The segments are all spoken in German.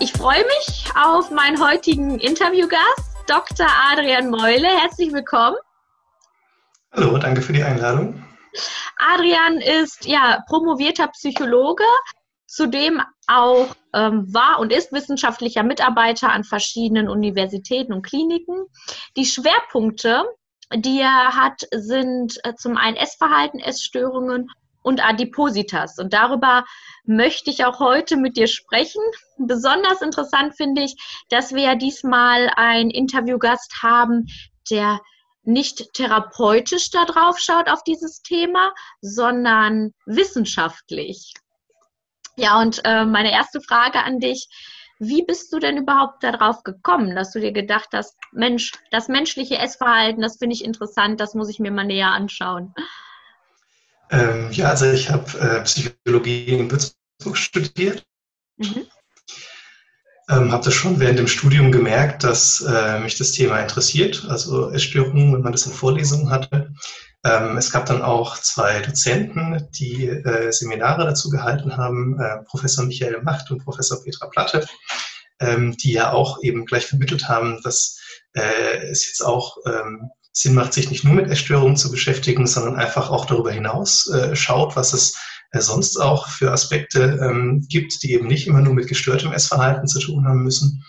ich freue mich auf meinen heutigen Interviewgast, Dr. Adrian Meule. Herzlich willkommen. Hallo, danke für die Einladung. Adrian ist ja promovierter Psychologe, zudem auch ähm, war und ist wissenschaftlicher Mitarbeiter an verschiedenen Universitäten und Kliniken. Die Schwerpunkte, die er hat, sind äh, zum einen Essverhalten, Essstörungen und Adipositas. Und darüber möchte ich auch heute mit dir sprechen. Besonders interessant finde ich, dass wir ja diesmal einen Interviewgast haben, der nicht therapeutisch da drauf schaut auf dieses Thema, sondern wissenschaftlich. Ja, und äh, meine erste Frage an dich, wie bist du denn überhaupt darauf gekommen, dass du dir gedacht hast, Mensch, das menschliche Essverhalten, das finde ich interessant, das muss ich mir mal näher anschauen? Ähm, ja, also ich habe äh, Psychologie in Würzburg studiert. Mhm. Ähm, habe das schon während dem Studium gemerkt, dass äh, mich das Thema interessiert, also Essstörungen, wenn man das in Vorlesungen hatte. Ähm, es gab dann auch zwei Dozenten, die äh, Seminare dazu gehalten haben, äh, Professor Michael Macht und Professor Petra Platte, ähm, die ja auch eben gleich vermittelt haben, dass äh, es jetzt auch ähm, Sinn macht, sich nicht nur mit Essstörungen zu beschäftigen, sondern einfach auch darüber hinaus äh, schaut, was es äh, sonst auch für Aspekte ähm, gibt, die eben nicht immer nur mit gestörtem Essverhalten zu tun haben müssen.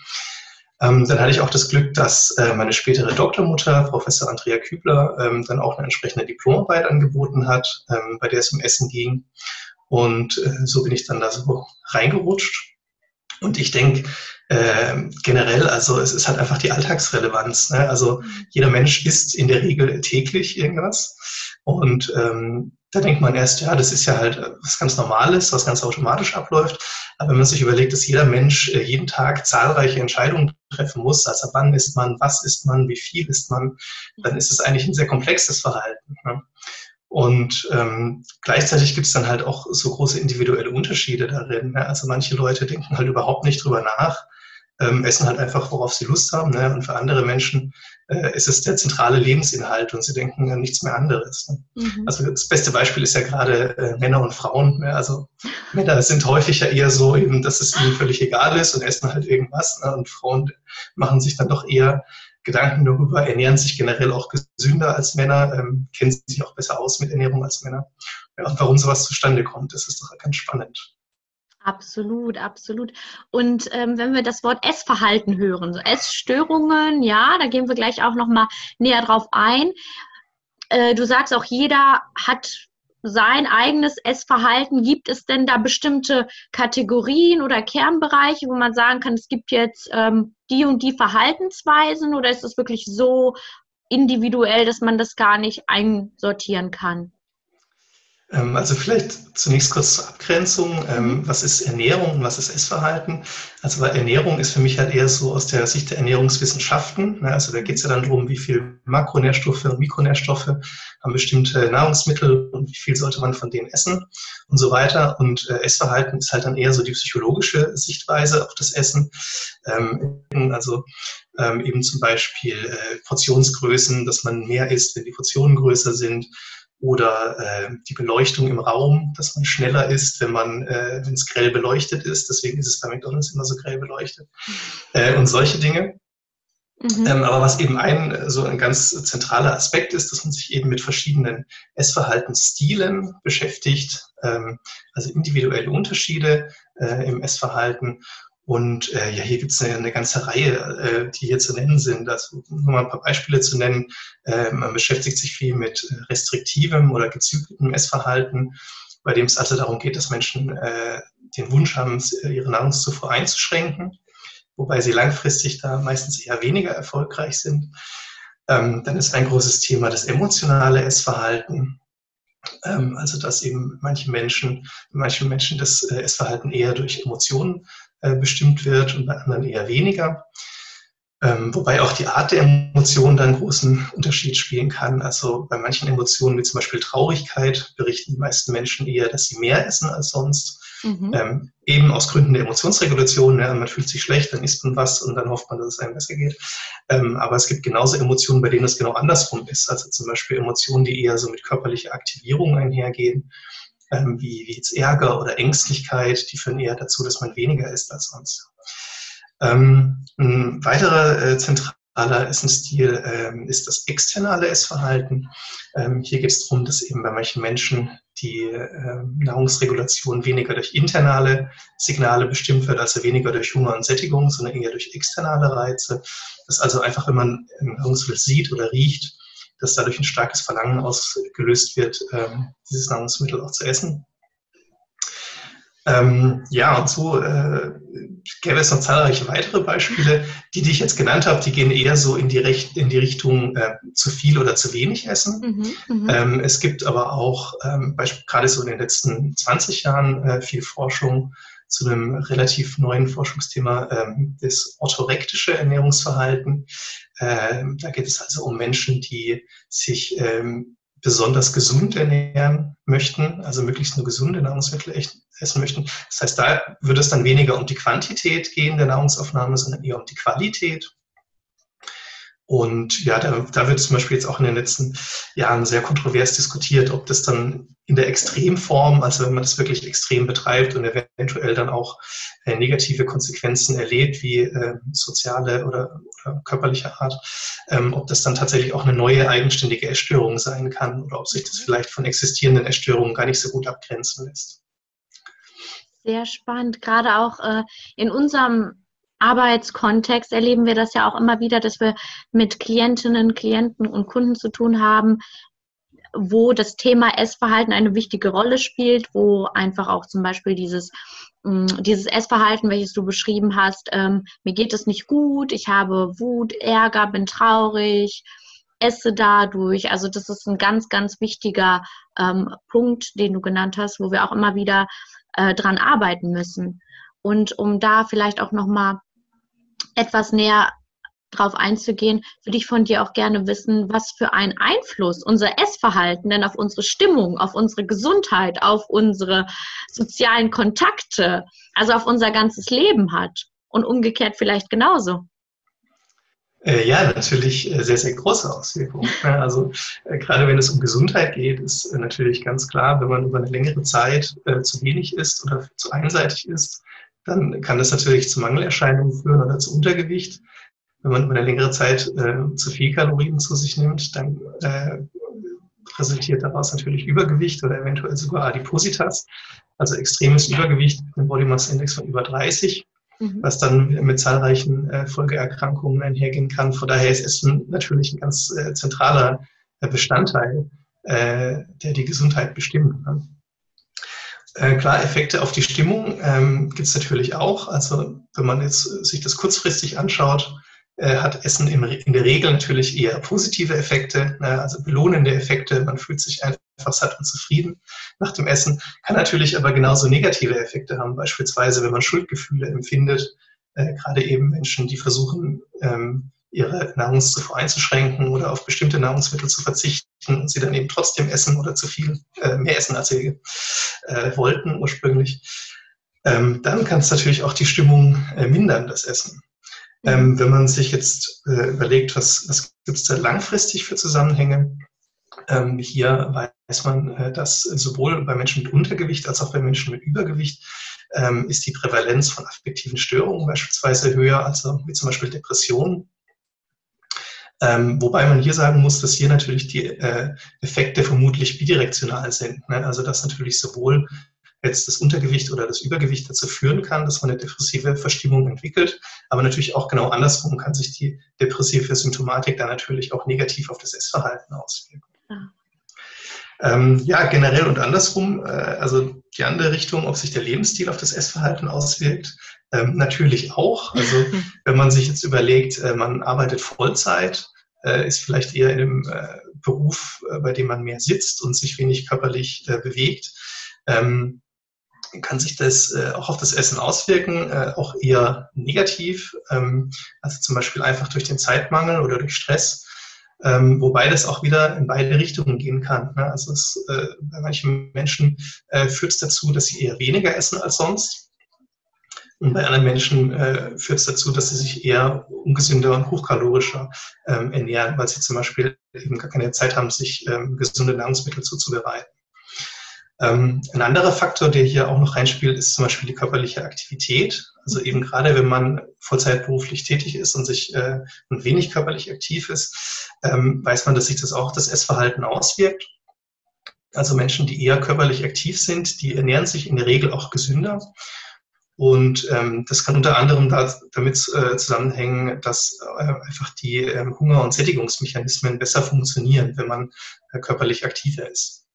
Ähm, dann hatte ich auch das Glück, dass äh, meine spätere Doktormutter, Professor Andrea Kübler, ähm, dann auch eine entsprechende Diplomarbeit angeboten hat, ähm, bei der es um Essen ging. Und äh, so bin ich dann da so reingerutscht. Und ich denke, äh, generell, also es ist halt einfach die Alltagsrelevanz. Ne? Also jeder Mensch isst in der Regel täglich irgendwas. Und ähm, da denkt man erst, ja, das ist ja halt was ganz Normales, was ganz automatisch abläuft. Aber wenn man sich überlegt, dass jeder Mensch äh, jeden Tag zahlreiche Entscheidungen treffen muss, also wann isst man, was isst man, wie viel isst man, dann ist es eigentlich ein sehr komplexes Verhalten. Ne? Und ähm, gleichzeitig gibt es dann halt auch so große individuelle Unterschiede darin. Ne? Also manche Leute denken halt überhaupt nicht drüber nach, ähm, essen halt einfach, worauf sie Lust haben. Ne? Und für andere Menschen äh, ist es der zentrale Lebensinhalt und sie denken an nichts mehr anderes. Ne? Mhm. Also das beste Beispiel ist ja gerade äh, Männer und Frauen. Ne? Also Männer sind häufig ja eher so eben, dass es ihnen völlig egal ist und essen halt irgendwas. Ne? Und Frauen machen sich dann doch eher Gedanken darüber, ernähren sich generell auch gesünder als Männer, ähm, kennen sich auch besser aus mit Ernährung als Männer. Ja, und warum sowas zustande kommt, das ist doch ganz spannend. Absolut, absolut. Und ähm, wenn wir das Wort Essverhalten hören, so Essstörungen, ja, da gehen wir gleich auch noch mal näher drauf ein. Äh, du sagst auch, jeder hat sein eigenes Essverhalten? Gibt es denn da bestimmte Kategorien oder Kernbereiche, wo man sagen kann, es gibt jetzt ähm, die und die Verhaltensweisen oder ist es wirklich so individuell, dass man das gar nicht einsortieren kann? Ähm, also vielleicht zunächst kurz zur Abgrenzung. Ähm. Was ist Ernährung und was ist Essverhalten? Also weil Ernährung ist für mich halt eher so aus der Sicht der Ernährungswissenschaften. Ne? Also da geht es ja dann darum, wie viel Makronährstoffe und Mikronährstoffe haben bestimmte Nahrungsmittel und wie viel sollte man von denen essen und so weiter. Und äh, Essverhalten ist halt dann eher so die psychologische Sichtweise auf das Essen. Ähm, also eben zum Beispiel äh, Portionsgrößen, dass man mehr isst, wenn die Portionen größer sind oder äh, die Beleuchtung im Raum, dass man schneller ist, wenn man, äh, wenn es grell beleuchtet ist. Deswegen ist es bei McDonalds immer so grell beleuchtet. Äh, und solche Dinge. Mhm. Ähm, aber was eben ein so ein ganz zentraler Aspekt ist, dass man sich eben mit verschiedenen Essverhaltensstilen beschäftigt, ähm, also individuelle Unterschiede äh, im Essverhalten und äh, ja, hier gibt es eine, eine, ganze Reihe, äh, die hier zu nennen sind. Also nur mal ein paar Beispiele zu nennen. Äh, man beschäftigt sich viel mit restriktivem oder gezügeltem Essverhalten, bei dem es also darum geht, dass Menschen äh, den Wunsch haben, ihre Nahrungszufuhr einzuschränken, wobei sie langfristig da meistens eher weniger erfolgreich sind. Ähm, dann ist ein großes Thema das emotionale Essverhalten. Ähm, also dass eben manche Menschen, manchen Menschen das äh, Essverhalten eher durch Emotionen äh, bestimmt wird und bei anderen eher weniger. Ähm, wobei auch die Art der Emotionen da einen großen Unterschied spielen kann. Also bei manchen Emotionen, wie zum Beispiel Traurigkeit, berichten die meisten Menschen eher, dass sie mehr essen als sonst. Mhm. Ähm, eben aus Gründen der Emotionsregulation. Ja, man fühlt sich schlecht, dann isst man was und dann hofft man, dass es einem besser geht. Ähm, aber es gibt genauso Emotionen, bei denen es genau andersrum ist. Also zum Beispiel Emotionen, die eher so mit körperlicher Aktivierung einhergehen ähm, wie, wie jetzt Ärger oder Ängstlichkeit, die führen eher dazu, dass man weniger isst als sonst. Ähm, ein weiterer äh, zentraler Essensstil ähm, ist das externe Essverhalten. Ähm, hier geht es darum, dass eben bei manchen Menschen die äh, Nahrungsregulation weniger durch internale Signale bestimmt wird, also weniger durch Hunger und Sättigung, sondern eher durch externe Reize. Dass also einfach, wenn man Nahrungsmittel sieht oder riecht, dass dadurch ein starkes Verlangen ausgelöst wird, ähm, dieses Nahrungsmittel auch zu essen. Ähm, ja, und so äh, gäbe es noch zahlreiche weitere Beispiele. Die, die ich jetzt genannt habe, die gehen eher so in die, Recht, in die Richtung äh, zu viel oder zu wenig essen. Mhm, mhm. ähm, es gibt aber auch ähm, gerade so in den letzten 20 Jahren äh, viel Forschung zu einem relativ neuen Forschungsthema, ähm, das orthorektische Ernährungsverhalten. Ähm, da geht es also um Menschen, die sich ähm, besonders gesund ernähren möchten, also möglichst nur gesunde Nahrungsmittel essen möchten. Das heißt, da würde es dann weniger um die Quantität gehen der Nahrungsaufnahme, sondern eher um die Qualität. Und ja, da, da wird zum Beispiel jetzt auch in den letzten Jahren sehr kontrovers diskutiert, ob das dann in der Extremform, also wenn man das wirklich extrem betreibt und eventuell dann auch äh, negative Konsequenzen erlebt, wie äh, soziale oder, oder körperliche Art, ähm, ob das dann tatsächlich auch eine neue eigenständige Essstörung sein kann oder ob sich das vielleicht von existierenden Essstörungen gar nicht so gut abgrenzen lässt. Sehr spannend, gerade auch äh, in unserem Arbeitskontext erleben wir das ja auch immer wieder, dass wir mit Klientinnen, Klienten und Kunden zu tun haben, wo das Thema Essverhalten eine wichtige Rolle spielt, wo einfach auch zum Beispiel dieses, mm, dieses Essverhalten, welches du beschrieben hast, ähm, mir geht es nicht gut, ich habe Wut, Ärger, bin traurig, esse dadurch. Also das ist ein ganz, ganz wichtiger ähm, Punkt, den du genannt hast, wo wir auch immer wieder äh, dran arbeiten müssen. Und um da vielleicht auch nochmal etwas näher drauf einzugehen, würde ich von dir auch gerne wissen, was für einen Einfluss unser Essverhalten denn auf unsere Stimmung, auf unsere Gesundheit, auf unsere sozialen Kontakte, also auf unser ganzes Leben hat und umgekehrt vielleicht genauso. Äh, ja, natürlich äh, sehr, sehr große Auswirkungen. Also äh, gerade wenn es um Gesundheit geht, ist natürlich ganz klar, wenn man über eine längere Zeit zu wenig isst oder zu einseitig isst, dann kann das natürlich zu Mangelerscheinungen führen oder zu Untergewicht. Wenn man über eine längere Zeit äh, zu viel Kalorien zu sich nimmt, dann äh, resultiert daraus natürlich Übergewicht oder eventuell sogar Adipositas, also extremes Übergewicht mit einem Body Mass Index von über 30, mhm. was dann mit zahlreichen äh, Folgeerkrankungen einhergehen kann. Von daher ist Essen natürlich ein ganz äh, zentraler äh, Bestandteil, äh, der die Gesundheit bestimmt. Ne? Äh, klar, Effekte auf die Stimmung ähm, gibt es natürlich auch. Also wenn man jetzt sich das kurzfristig anschaut, äh, hat Essen in, in, der Regel natürlich eher positive Effekte, ne, also belohnende Effekte. Man fühlt sich einfach satt und zufrieden nach dem Essen. Kann natürlich aber genauso negative Effekte haben, beispielsweise wenn man Schuldgefühle empfindet. Äh, gerade eben Menschen, die versuchen, ähm, ihre Nahrungszufuhr einzuschränken oder auf bestimmte Nahrungsmittel zu verzichten und sie dann eben trotzdem essen oder zu viel äh, mehr essen, als sie äh, wollten ursprünglich, ähm, dann kann es natürlich auch die Stimmung äh, mindern, das Essen. Ähm, wenn man sich jetzt äh, überlegt, was, was gibt es da langfristig für Zusammenhänge, ähm, hier weiß man, äh, dass sowohl bei Menschen mit Untergewicht als auch bei Menschen mit Übergewicht ähm, ist die Prävalenz von affektiven Störungen beispielsweise höher, also wie zum Beispiel Depressionen. Ähm, wobei man hier sagen muss, dass hier natürlich die äh, Effekte vermutlich bidirektional sind. Ne? Also dass natürlich sowohl jetzt das Untergewicht oder das Übergewicht dazu führen kann, dass man eine depressive Verstimmung entwickelt, aber natürlich auch genau andersrum kann sich die depressive Symptomatik dann natürlich auch negativ auf das Essverhalten auswirken. Ja. Ähm, ja, generell und andersrum, äh, also die andere Richtung, ob sich der Lebensstil auf das Essverhalten auswirkt, ähm, natürlich auch. Also wenn man sich jetzt überlegt, äh, man arbeitet Vollzeit, äh, ist vielleicht eher in einem äh, Beruf, äh, bei dem man mehr sitzt und sich wenig körperlich äh, bewegt, ähm, kann sich das äh, auch auf das Essen auswirken, auch eher negativ, ähm, also zum Beispiel einfach durch den Zeitmangel oder durch Stress. Ähm, wobei das auch wieder in beide Richtungen gehen kann. Ne? Also es, bei manchen Menschen führt es dazu, dass sie eher weniger essen als sonst. Und bei anderen Menschen äh, führt es dazu, dass sie sich eher ungesünder und hochkalorischer ähm, ernähren, weil sie zum Beispiel eben gar keine Zeit haben, sich ähm, gesunde Nahrungsmittel zuzubereiten. Ähm, ein anderer Faktor, der hier auch noch reinspielt, ist zum Beispiel die körperliche Aktivität. Also eben gerade, wenn man Vollzeit beruflich tätig ist und sich äh, und wenig körperlich aktiv ist, ähm, weiß man, dass sich das auch das Essverhalten auswirkt. Also Menschen, die eher körperlich aktiv sind, die ernähren sich in der Regel auch gesünder. Und ähm, das kann unter anderem da, damit äh, zusammenhängen, dass äh, einfach die äh, Hunger- und Sättigungsmechanismen besser funktionieren, wenn man äh, körperlich aktiver ist.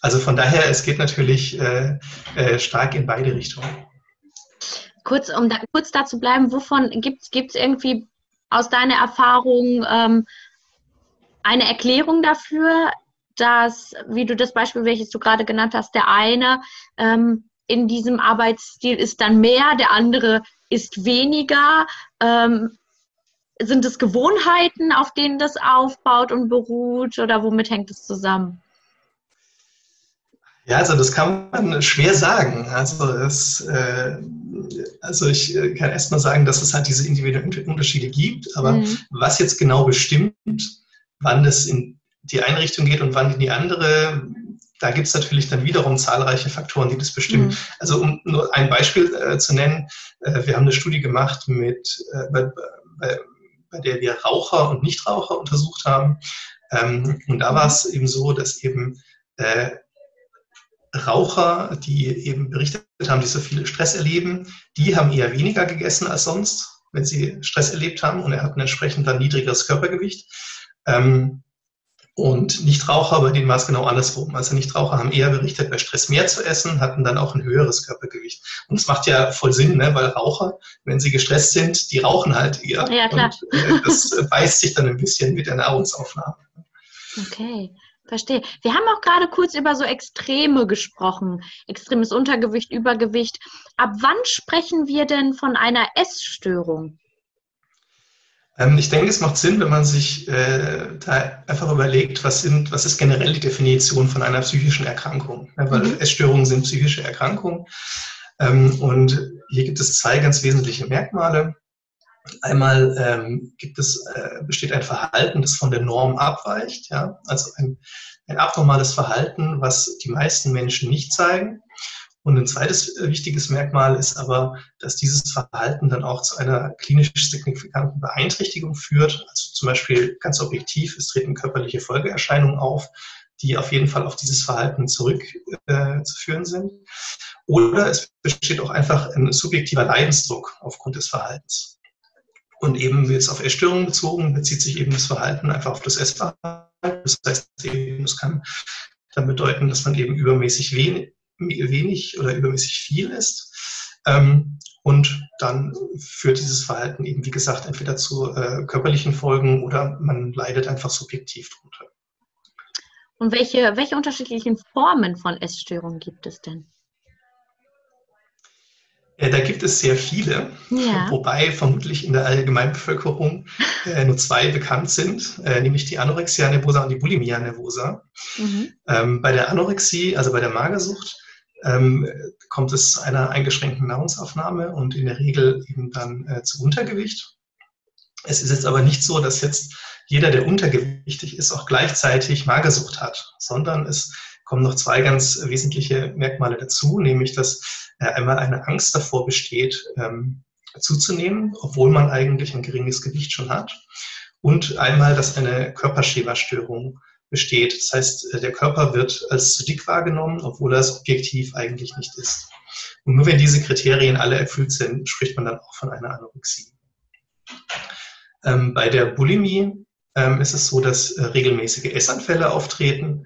Also von daher, es geht natürlich äh, äh, stark in beide Richtungen. Kurz, um da, kurz dazu bleiben, wovon gibt es irgendwie aus deiner Erfahrung ähm, eine Erklärung dafür, dass, wie du das Beispiel, welches du gerade genannt hast, der eine ähm, in diesem Arbeitsstil ist dann mehr, der andere ist weniger. Ähm, sind es Gewohnheiten, auf denen das aufbaut und beruht oder womit hängt es zusammen? Ja, also das kann man schwer sagen. Also, es, äh, also ich äh, kann erst mal sagen, dass es halt diese individuellen Unterschiede gibt, aber mhm. was jetzt genau bestimmt, wann es in die eine Richtung geht und wann in die andere, da gibt es natürlich dann wiederum zahlreiche Faktoren, die das bestimmen. Mhm. Also um nur ein Beispiel äh, zu nennen, äh, wir haben eine Studie gemacht mit, äh, bei, bei, bei, der wir Raucher und Nichtraucher untersucht haben. Ähm, und da war es eben so, dass eben äh, Raucher, die eben berichtet haben, die so viel Stress erleben, die haben eher weniger gegessen als sonst, wenn sie Stress erlebt haben und er hat ein entsprechend dann niedrigeres Körpergewicht. Ähm, und Nichtraucher, bei denen war es genau andersrum. Also Nichtraucher haben eher berichtet, bei Stress mehr zu essen, hatten dann auch ein höheres Körpergewicht. Und es macht ja voll Sinn, ne? weil Raucher, wenn sie gestresst sind, die rauchen halt eher. Ja, klar. Und äh, das beißt sich dann ein bisschen mit der Nahrungsaufnahme. Okay. Verstehe. Wir haben auch gerade kurz über so Extreme gesprochen. Extremes Untergewicht, Übergewicht. Ab wann sprechen wir denn von einer Essstörung? Ähm, ich denke, es macht Sinn, wenn man sich äh, da einfach überlegt, was, sind, was ist generell die Definition von einer psychischen Erkrankung. Ja, weil mhm. Essstörungen sind psychische Erkrankungen. Ähm, und hier gibt es zwei ganz wesentliche Merkmale. Einmal ähm, gibt es, äh, besteht ein Verhalten, das von der Norm abweicht, ja? also ein, ein abnormales Verhalten, was die meisten Menschen nicht zeigen. Und ein zweites wichtiges Merkmal ist aber, dass dieses Verhalten dann auch zu einer klinisch signifikanten Beeinträchtigung führt. Also zum Beispiel ganz objektiv, es treten körperliche Folgeerscheinungen auf, die auf jeden Fall auf dieses Verhalten zurückzuführen äh, sind. Oder es besteht auch einfach ein subjektiver Leidensdruck aufgrund des Verhaltens. Und eben jetzt auf Essstörungen bezogen, bezieht sich eben das Verhalten einfach auf das Essverhalten. Das heißt, es kann dann bedeuten, dass man eben übermäßig wenig, wenig oder übermäßig viel isst. Ähm, und dann führt dieses Verhalten eben, wie gesagt, entweder zu äh, körperlichen Folgen oder man leidet einfach subjektiv drunter. Und welche, welche unterschiedlichen Formen von Essstörungen gibt es denn? Äh, da gibt es sehr viele, ja. wobei vermutlich in der Allgemeinbevölkerung äh, nur zwei bekannt sind, äh, nämlich die Anorexia nervosa und die Bulimia nervosa. Mhm. Ähm, bei der Anorexie, also bei der Magersucht, ähm, kommt es zu einer eingeschränkten Nahrungsaufnahme und in der Regel eben dann äh, zu Untergewicht. Es ist jetzt aber nicht so, dass jetzt jeder, der untergewichtig ist, auch gleichzeitig Magersucht hat, sondern es kommen noch zwei ganz wesentliche Merkmale dazu, nämlich dass äh, einmal eine Angst davor besteht, ähm, zuzunehmen, obwohl man eigentlich ein geringes Gewicht schon hat. Und einmal, dass eine Körperschemastörung besteht. Das heißt, äh, der Körper wird als zu dick wahrgenommen, obwohl es objektiv eigentlich nicht ist. Und nur wenn diese Kriterien alle erfüllt sind, spricht man dann auch von einer Anorexie. Ähm, bei der Bulimie ähm, ist es so, dass äh, regelmäßige Essanfälle auftreten.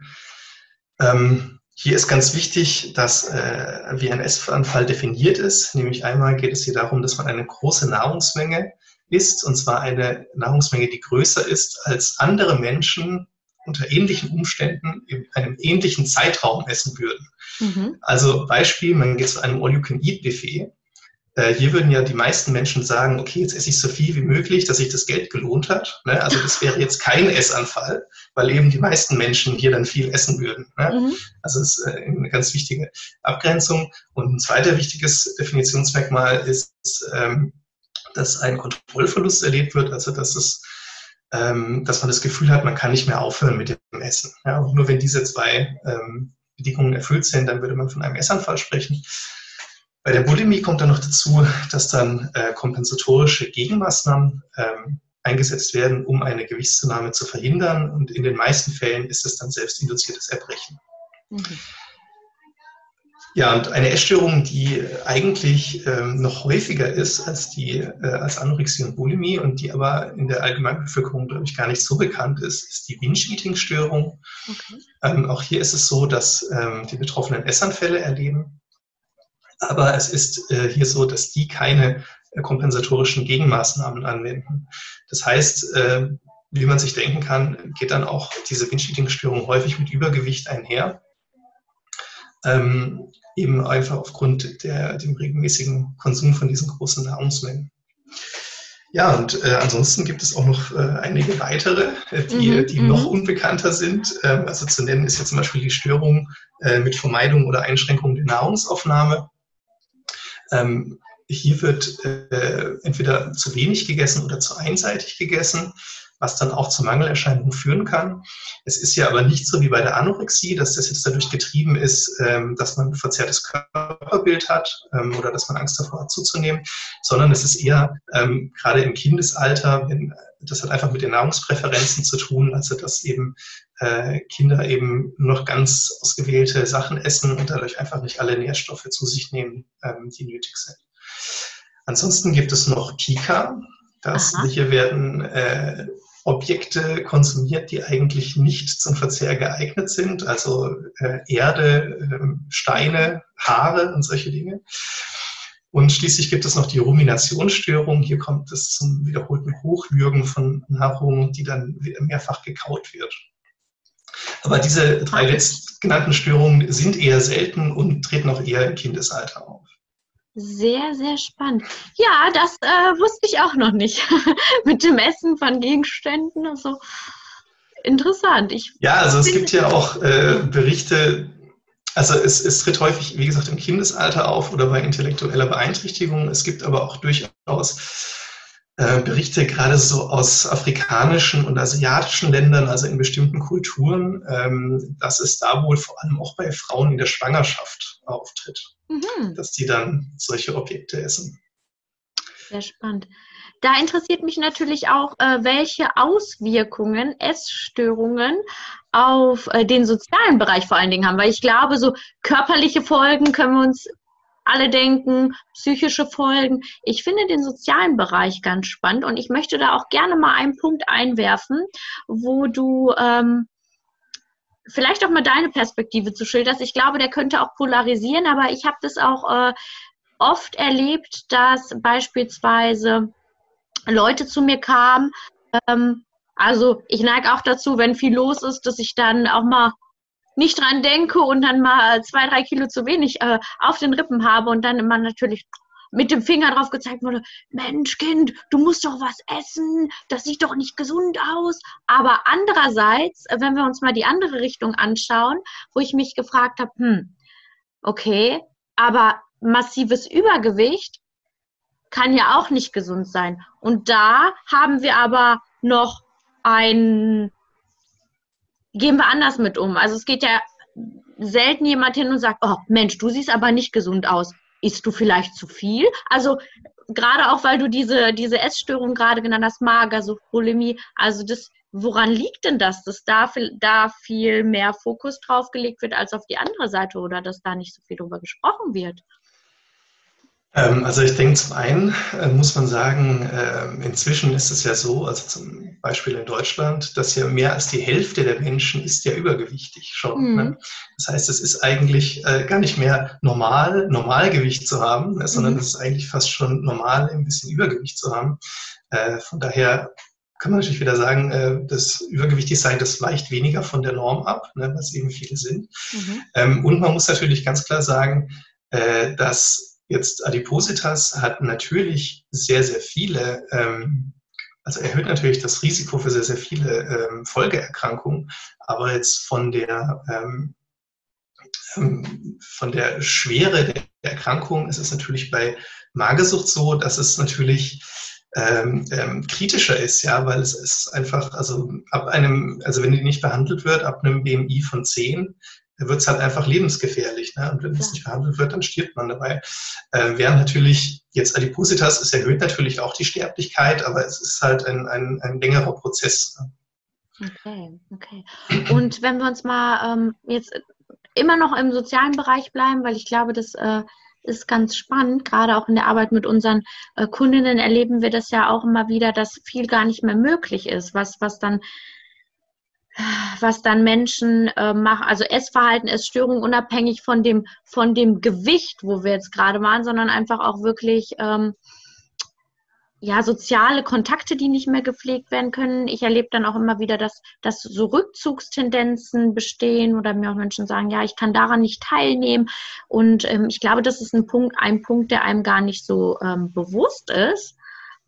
Ähm, hier ist ganz wichtig, dass äh, wie ein Essanfall definiert ist. Nämlich einmal geht es hier darum, dass man eine große Nahrungsmenge isst, und zwar eine Nahrungsmenge, die größer ist, als andere Menschen unter ähnlichen Umständen in einem ähnlichen Zeitraum essen würden. Mhm. Also Beispiel, man geht zu einem All-You-Can-Eat-Buffet äh, hier würden ja die meisten Menschen sagen, okay, jetzt esse ich so viel wie möglich, dass sich das Geld gelohnt hat. Ne? Also das wäre jetzt kein Essanfall, weil eben die meisten Menschen hier dann viel essen würden. Ne? Mhm. Also das ist äh, eine ganz wichtige Abgrenzung. Und ein zweiter wichtiges Definitionsmerkmal ist, ähm, dass ein Kontrollverlust erlebt wird, also dass es ähm, dass man das Gefühl hat, man kann nicht mehr aufhören mit dem Essen. Ja? Und nur wenn diese zwei ähm, Bedingungen erfüllt sind, dann würde man von einem Essanfall sprechen. Bei der Bulimie kommt dann noch dazu, dass dann äh, kompensatorische Gegenmaßnahmen ähm, eingesetzt werden, um eine Gewichtszunahme zu verhindern. Und in den meisten Fällen ist es dann selbstinduziertes Erbrechen. Mhm. Ja, und eine Essstörung, die eigentlich ähm, noch häufiger ist als die äh, als Anorexie und Bulimie und die aber in der Allgemeinbevölkerung, glaube ich, gar nicht so bekannt ist, ist die Binge-Eating-Störung. Okay. Ähm, auch hier ist es so, dass ähm, die Betroffenen Essanfälle erleben. Aber es ist äh, hier so, dass die keine äh, kompensatorischen Gegenmaßnahmen anwenden. Das heißt, äh, wie man sich denken kann, geht dann auch diese Binge-Eating-Störung häufig mit Übergewicht einher. Ähm, eben einfach aufgrund der, dem regelmäßigen Konsum von diesen großen Nahrungsmengen. Ja, und äh, ansonsten gibt es auch noch äh, einige weitere, äh, die, mhm, die noch mhm. unbekannter sind. Ähm, also zu nennen ist jetzt zum Beispiel die Störung äh, mit Vermeidung oder Einschränkung der Nahrungsaufnahme. Ähm, hier wird äh, entweder zu wenig gegessen oder zu einseitig gegessen was dann auch zu Mangelerscheinungen führen kann. Es ist ja aber nicht so wie bei der Anorexie, dass das jetzt dadurch getrieben ist, ähm, dass man ein verzerrtes Körperbild hat ähm, oder dass man Angst davor hat zuzunehmen, sondern es ist eher ähm, gerade im Kindesalter, das hat einfach mit den Nahrungspräferenzen zu tun, also dass eben äh, Kinder eben noch ganz ausgewählte Sachen essen und dadurch einfach nicht alle Nährstoffe zu sich nehmen, die nötig sind. Ansonsten gibt es noch Pika. Das, hier werden äh, Objekte konsumiert, die eigentlich nicht zum Verzehr geeignet sind, also äh, Erde, äh, Steine, Haare und solche Dinge. Und schließlich gibt es noch die Ruminationsstörung. Hier kommt es zum wiederholten Hochwürgen von Nahrung, die dann mehrfach gekaut wird. Aber diese drei letztgenannten Störungen sind eher selten und treten auch eher im Kindesalter auf. Sehr, sehr spannend. Ja, das äh, wusste ich auch noch nicht. Mit dem Essen von Gegenständen und so. Interessant. Ich ja, also es gibt ja auch äh, Berichte, also es, es tritt häufig, wie gesagt, im Kindesalter auf oder bei intellektueller Beeinträchtigung. Es gibt aber auch durchaus Berichte gerade so aus afrikanischen und asiatischen Ländern, also in bestimmten Kulturen, ähm, dass es da wohl vor allem auch bei Frauen in der Schwangerschaft auftritt, mhm. dass die dann solche Objekte essen. Sehr spannend. Da interessiert mich natürlich auch, äh, welche Auswirkungen Essstörungen auf äh, den sozialen Bereich vor allen Dingen haben, weil ich glaube, so körperliche Folgen können wir uns alle denken, psychische Folgen. Ich finde den sozialen Bereich ganz spannend und ich möchte da auch gerne mal einen Punkt einwerfen, wo du ähm, vielleicht auch mal deine Perspektive zu schilderst. Ich glaube, der könnte auch polarisieren, aber ich habe das auch äh, oft erlebt, dass beispielsweise Leute zu mir kamen, ähm, also ich neige auch dazu, wenn viel los ist, dass ich dann auch mal nicht dran denke und dann mal zwei, drei Kilo zu wenig äh, auf den Rippen habe und dann immer natürlich mit dem Finger drauf gezeigt wurde, Mensch, Kind, du musst doch was essen, das sieht doch nicht gesund aus. Aber andererseits, wenn wir uns mal die andere Richtung anschauen, wo ich mich gefragt habe, hm, okay, aber massives Übergewicht kann ja auch nicht gesund sein. Und da haben wir aber noch ein gehen wir anders mit um. Also es geht ja selten jemand hin und sagt, oh Mensch, du siehst aber nicht gesund aus. Isst du vielleicht zu viel? Also gerade auch, weil du diese, diese Essstörung gerade genannt hast, Magersucht, Bulimie, also das, woran liegt denn das, dass da viel, da viel mehr Fokus drauf gelegt wird als auf die andere Seite oder dass da nicht so viel drüber gesprochen wird? Ähm, also ich denke, zum einen äh, muss man sagen, äh, inzwischen ist es ja so, also zum Beispiel in Deutschland, dass ja mehr als die Hälfte der Menschen ist ja übergewichtig schon. Mhm. Ne? Das heißt, es ist eigentlich äh, gar nicht mehr normal, Normalgewicht zu haben, ne? sondern mhm. es ist eigentlich fast schon normal, ein bisschen Übergewicht zu haben. Von daher kann man natürlich wieder sagen, das Übergewichtigsein, das weicht weniger von der Norm ab, ne, was eben viele sind. Mhm. Ähm, und man muss natürlich ganz klar sagen, dass Jetzt Adipositas hat natürlich sehr, sehr viele, ähm, also erhöht natürlich das Risiko für sehr, sehr viele ähm, Folgeerkrankungen, aber jetzt von der, ähm, ähm von der Schwere der Erkrankung ist es natürlich bei Magersucht so, dass es natürlich ähm, ähm, kritischer ist, ja, weil es ist einfach, also ab einem, also wenn die nicht behandelt wird, ab einem BMI von 10 wird es halt einfach lebensgefährlich. Ne? Und wenn es nicht behandelt wird, dann stirbt man dabei. Äh, während natürlich jetzt Adipositas, es erhöht natürlich auch die Sterblichkeit, aber es ist halt ein, ein, ein längerer Prozess. Ne? Okay, okay. Und wenn wir uns mal ähm, jetzt immer noch im sozialen Bereich bleiben, weil ich glaube, das äh, ist ganz spannend. Gerade auch in der Arbeit mit unseren äh, Kundinnen erleben wir das ja auch immer wieder, dass viel gar nicht mehr möglich ist, was, was dann was dann Menschen äh, machen, also Essverhalten, Essstörungen unabhängig von dem, von dem Gewicht, wo wir jetzt gerade waren, sondern einfach auch wirklich ähm, ja, soziale Kontakte, die nicht mehr gepflegt werden können. Ich erlebe dann auch immer wieder, dass, dass so Rückzugstendenzen bestehen oder mir auch Menschen sagen, ja, ich kann daran nicht teilnehmen. Und ähm, ich glaube, das ist ein Punkt, ein Punkt, der einem gar nicht so ähm, bewusst ist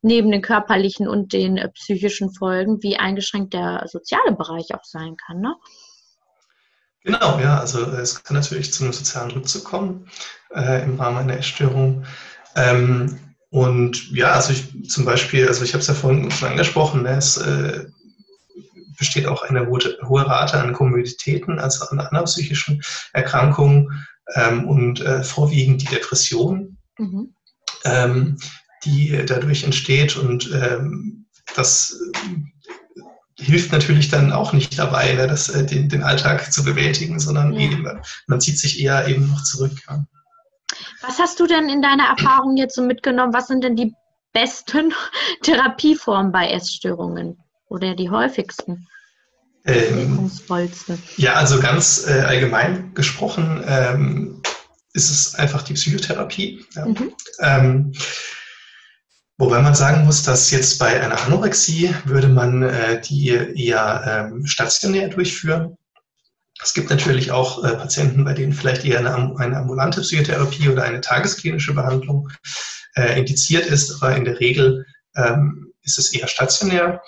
neben den körperlichen und den äh, psychischen Folgen, wie eingeschränkt der soziale Bereich auch sein kann. Ne? Genau, ja, also äh, es kann natürlich zu einem sozialen Rückzug kommen äh, im Rahmen einer Essstörung. Ähm, und ja, also ich zum Beispiel, also ich habe es ja vorhin schon angesprochen, ne, es äh, besteht auch eine hohe, hohe Rate an Komorbiditäten, also an anderen psychischen Erkrankungen ähm, und äh, vorwiegend die Depression. Mhm. Ähm, die dadurch entsteht. Und ähm, das äh, hilft natürlich dann auch nicht dabei, ne, das, äh, den, den Alltag zu bewältigen, sondern ja. eben, man zieht sich eher eben noch zurück. Ja. Was hast du denn in deiner Erfahrung jetzt so mitgenommen? Was sind denn die besten Therapieformen bei Essstörungen oder die häufigsten? Ähm, ja, also ganz äh, allgemein gesprochen ähm, ist es einfach die Psychotherapie. Ja. Mhm. Ähm, Wobei man sagen muss, dass jetzt bei einer Anorexie würde man äh, die eher ähm, stationär durchführen. Es gibt natürlich auch äh, Patienten, bei denen vielleicht eher eine, eine, ambulante Psychotherapie oder eine tagesklinische Behandlung äh, indiziert ist, aber in der Regel ähm, ist es eher stationär.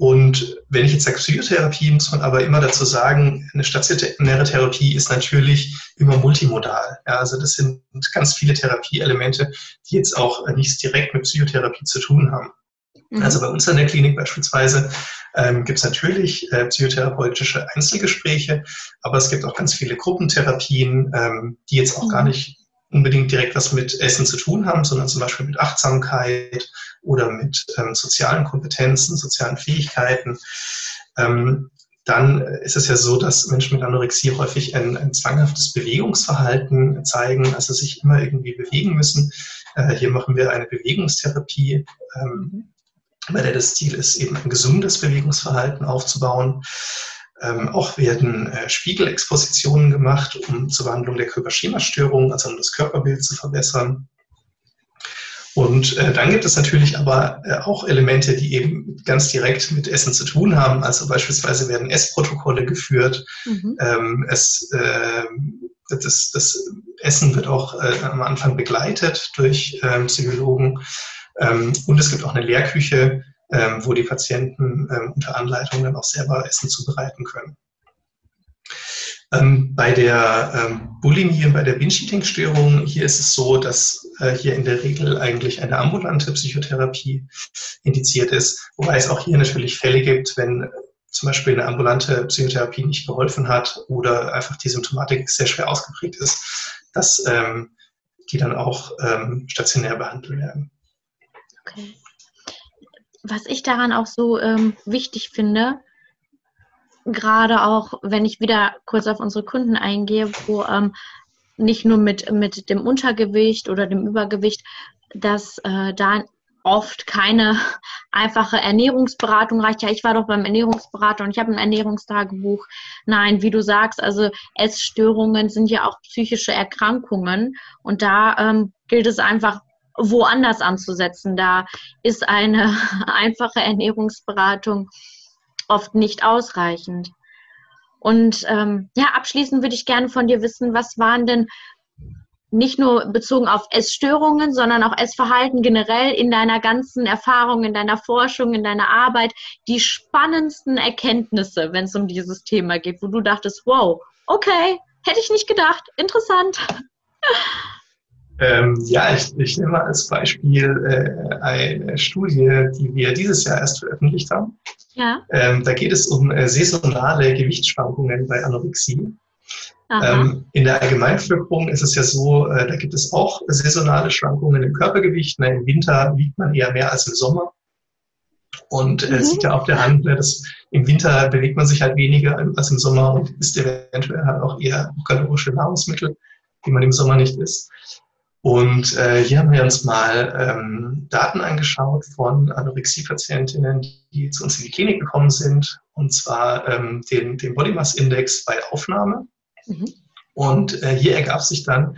Und wenn ich jetzt sage Psychotherapie, muss man aber immer dazu sagen, eine stationäre Therapie ist natürlich immer multimodal. Ja, also das sind ganz viele Therapieelemente, die jetzt auch nichts direkt mit Psychotherapie zu tun haben. Mhm. Also bei uns in der Klinik beispielsweise ähm, gibt es natürlich äh, psychotherapeutische Einzelgespräche, aber es gibt auch ganz viele Gruppentherapien, ähm, die jetzt auch mhm. gar nicht unbedingt direkt was mit Essen zu tun haben, sondern zum Beispiel mit Achtsamkeit oder mit ähm, sozialen Kompetenzen, sozialen Fähigkeiten. Ähm, dann ist es ja so, dass Menschen mit Anorexie häufig ein, ein zwanghaftes Bewegungsverhalten zeigen, also sich immer irgendwie bewegen müssen. Äh, hier machen wir eine Bewegungstherapie, ähm, bei der das Ziel ist, eben ein gesundes Bewegungsverhalten aufzubauen. Ähm, auch werden äh, Spiegelexpositionen gemacht, um zur Behandlung der Körperschemastörungen, also um das Körperbild zu verbessern. Und äh, dann gibt es natürlich aber äh, auch Elemente, die eben ganz direkt mit Essen zu tun haben. Also beispielsweise werden Essprotokolle geführt. Mhm. Ähm, es, äh, das, das, Essen wird auch äh, am Anfang begleitet durch ähm, Psychologen. Ähm, und es gibt auch eine Lehrküche, ähm, wo die Patienten ähm, unter Anleitung dann auch selber Essen zubereiten können. Ähm, bei der ähm, Bulimie bei der Binge-Eating-Störung, hier ist es so, dass äh, hier in der Regel eigentlich eine ambulante Psychotherapie indiziert ist, wobei es auch hier natürlich Fälle gibt, wenn zum Beispiel eine ambulante Psychotherapie nicht geholfen hat oder einfach die Symptomatik sehr schwer ausgeprägt ist, dass ähm, die dann auch ähm, stationär behandelt werden. Okay was ich daran auch so ähm, wichtig finde, gerade auch, wenn ich wieder kurz auf unsere Kunden eingehe, wo ähm, nicht nur mit, mit dem Untergewicht oder dem Übergewicht, dass äh, da oft keine einfache Ernährungsberatung reicht. Ja, ich war doch beim Ernährungsberater und ich habe ein Ernährungstagebuch. Nein, wie du sagst, also Essstörungen sind ja auch psychische Erkrankungen und da ähm, gilt es einfach woanders anzusetzen. Da ist eine einfache Ernährungsberatung oft nicht ausreichend. Und ähm, ja, abschließend würde ich gerne von dir wissen, was waren denn nicht nur bezogen auf Essstörungen, sondern auch Essverhalten generell in deiner ganzen Erfahrung, in deiner Forschung, in deiner Arbeit, die spannendsten Erkenntnisse, wenn es um dieses Thema geht, wo du dachtest, wow, okay, hätte ich nicht gedacht, interessant. Ähm, ja, ich, ich nehme mal als Beispiel äh, eine Studie, die wir dieses Jahr erst veröffentlicht haben. Ja. Ähm, da geht es um äh, saisonale Gewichtsschwankungen bei Anorexie. Ähm, in der Allgemeinbevölkerung ist es ja so, äh, da gibt es auch saisonale Schwankungen im Körpergewicht. Ne? Im Winter wiegt man eher mehr als im Sommer. Und äh, mhm. sieht ja auf der Hand, ne, dass im Winter bewegt man sich halt weniger als im Sommer und isst eventuell halt auch eher kalorische Nahrungsmittel, die man im Sommer nicht isst. Und äh, hier haben wir uns mal ähm, Daten angeschaut von Anorexie-Patientinnen, die zu uns in die Klinik gekommen sind, und zwar ähm, den, den Body Mass Index bei Aufnahme. Mhm. Und äh, hier ergab sich dann,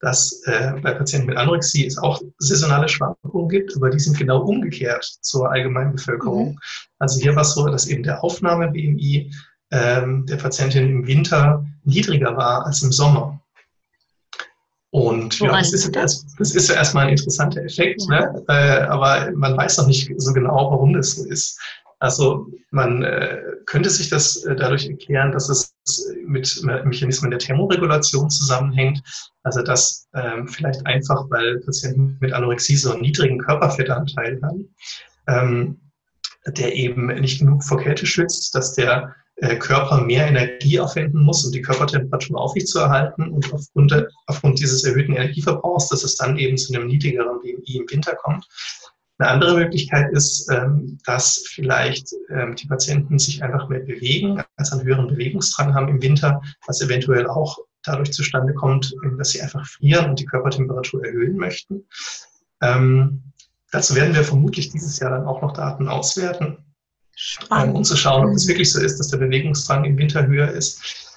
dass äh, bei Patienten mit Anorexie es auch saisonale Schwankungen gibt, aber die sind genau umgekehrt zur allgemeinen Bevölkerung. Mhm. Also hier war es so, dass eben der Aufnahme-BMI ähm, der Patientin im Winter niedriger war als im Sommer. Und ja, das ist, das, das ist ja erstmal ein interessanter Effekt, ja. ne? Äh, aber man weiß noch nicht so genau, warum das so ist. Also man äh, könnte sich das äh, dadurch erklären, dass es mit Mechanismen der Thermoregulation zusammenhängt. Also dass ähm, vielleicht einfach, weil Patienten mit Anorexie so einen niedrigen Körperfettanteil haben, ähm, der eben nicht genug vor Kälte schützt, dass der Körper mehr Energie aufwenden muss, um die Körpertemperatur aufrechtzuerhalten. Und aufgrund, aufgrund dieses erhöhten Energieverbrauchs, dass es dann eben zu einem niedrigeren BMI im Winter kommt. Eine andere Möglichkeit ist, ähm, dass vielleicht ähm, die Patienten sich einfach mehr bewegen, als einen höheren Bewegungsdrang haben im Winter, was eventuell auch dadurch zustande kommt, dass sie einfach frieren und die Körpertemperatur erhöhen möchten. Ähm, dazu werden wir vermutlich dieses Jahr dann auch noch Daten auswerten, um zu schauen, ob es wirklich so ist, dass der Bewegungsdrang im Winter höher ist.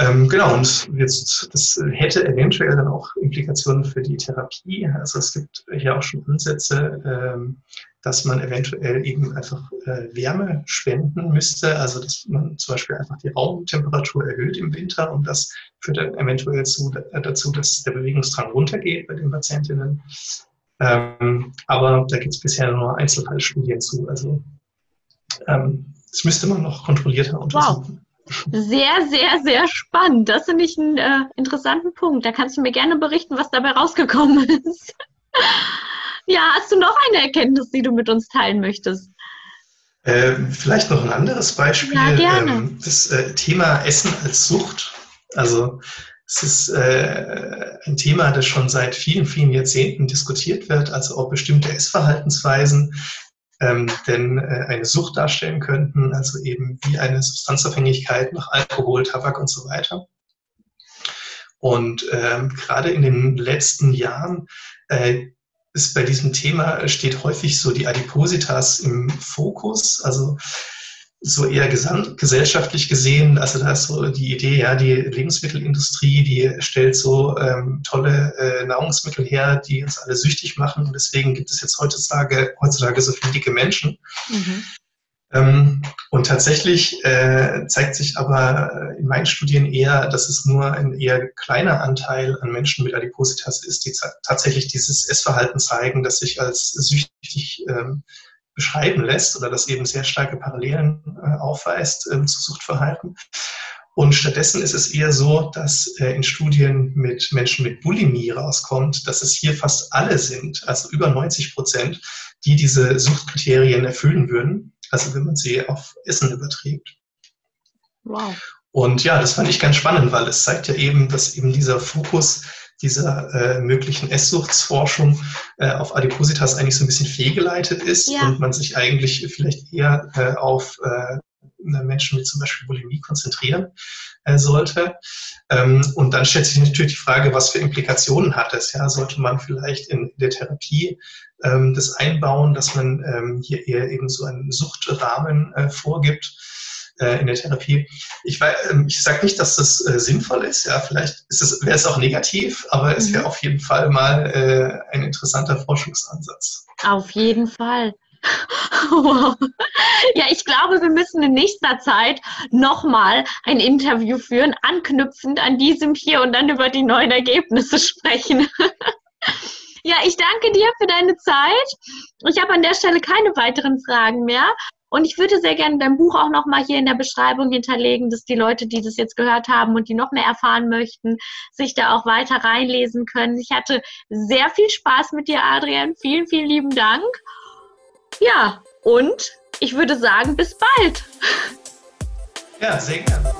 Ähm, genau, und jetzt, das hätte eventuell dann auch Implikationen für die Therapie. Also es gibt hier auch schon Ansätze, ähm, dass man eventuell eben einfach äh, Wärme spenden müsste. Also dass man zum Beispiel einfach die Raumtemperatur erhöht im Winter und das führt dann eventuell zu, äh, dazu, dass der Bewegungsdrang runtergeht bei den Patientinnen. Ähm, aber da gibt es bisher nur Einzelfallstudien zu. Also das müsste man noch kontrollierter untersuchen. Wow. Sehr, sehr, sehr spannend. Das finde ich einen äh, interessanten Punkt. Da kannst du mir gerne berichten, was dabei rausgekommen ist. ja, hast du noch eine Erkenntnis, die du mit uns teilen möchtest? Äh, vielleicht noch ein anderes Beispiel. Ja, gerne. Ähm, das äh, Thema Essen als Sucht. Also es ist äh, ein Thema, das schon seit vielen, vielen Jahrzehnten diskutiert wird, also auch bestimmte Essverhaltensweisen ähm, denn äh, eine Sucht darstellen könnten, also eben wie eine Substanzabhängigkeit nach Alkohol, Tabak und so weiter. Und ähm, gerade in den letzten Jahren äh, ist bei diesem Thema steht häufig so die Adipositas im Fokus. Also so eher gesellschaftlich gesehen, also da ist so die Idee, ja, die Lebensmittelindustrie, die stellt so ähm, tolle äh, Nahrungsmittel her, die uns alle süchtig machen. Und deswegen gibt es jetzt heutzutage, heutzutage so viele dicke Menschen. Mhm. Ähm, und tatsächlich äh, zeigt sich aber in meinen Studien eher, dass es nur ein eher kleiner Anteil an Menschen mit Adipositas ist, die tatsächlich dieses Essverhalten zeigen, das sich als süchtig ähm, beschreiben lässt oder das eben sehr starke Parallelen äh, aufweist äh, zu Suchtverhalten. Und stattdessen ist es eher so, dass äh, in Studien mit Menschen mit Bulimie rauskommt, dass es hier fast alle sind, also über 90 Prozent, die diese Suchtkriterien erfüllen würden, also wenn man sie auf Essen überträgt. Wow. Und ja, das fand ich ganz spannend, weil es zeigt ja eben, dass eben dieser Fokus dieser äh, möglichen Esssuchtsforschung äh, auf Adipositas eigentlich so ein bisschen fehlgeleitet ist ja. und man sich eigentlich vielleicht eher äh, auf äh, Menschen mit zum Beispiel Bulimie konzentrieren äh, sollte. Ähm, und dann stellt sich natürlich die Frage, was für Implikationen hat es? Ja, sollte man vielleicht in der Therapie ähm, das einbauen, dass man ähm, hier eher eben so einen Suchtrahmen äh, vorgibt? Äh, in der Therapie. Ich, ähm, ich sage nicht, dass das äh, sinnvoll ist. Ja, vielleicht wäre es auch negativ, aber es wäre mhm. auf jeden Fall mal äh, ein interessanter Forschungsansatz. Auf jeden Fall. wow. Ja, ich glaube, wir müssen in nächster Zeit nochmal ein Interview führen, anknüpfend an diesem hier und dann über die neuen Ergebnisse sprechen. ja, ich danke dir für deine Zeit. Ich habe an der Stelle keine weiteren Fragen mehr. Und ich würde sehr gerne dein Buch auch nochmal hier in der Beschreibung hinterlegen, dass die Leute, die das jetzt gehört haben und die noch mehr erfahren möchten, sich da auch weiter reinlesen können. Ich hatte sehr viel Spaß mit dir, Adrian. Vielen, vielen lieben Dank. Ja, und ich würde sagen, bis bald. Ja, sehr gerne.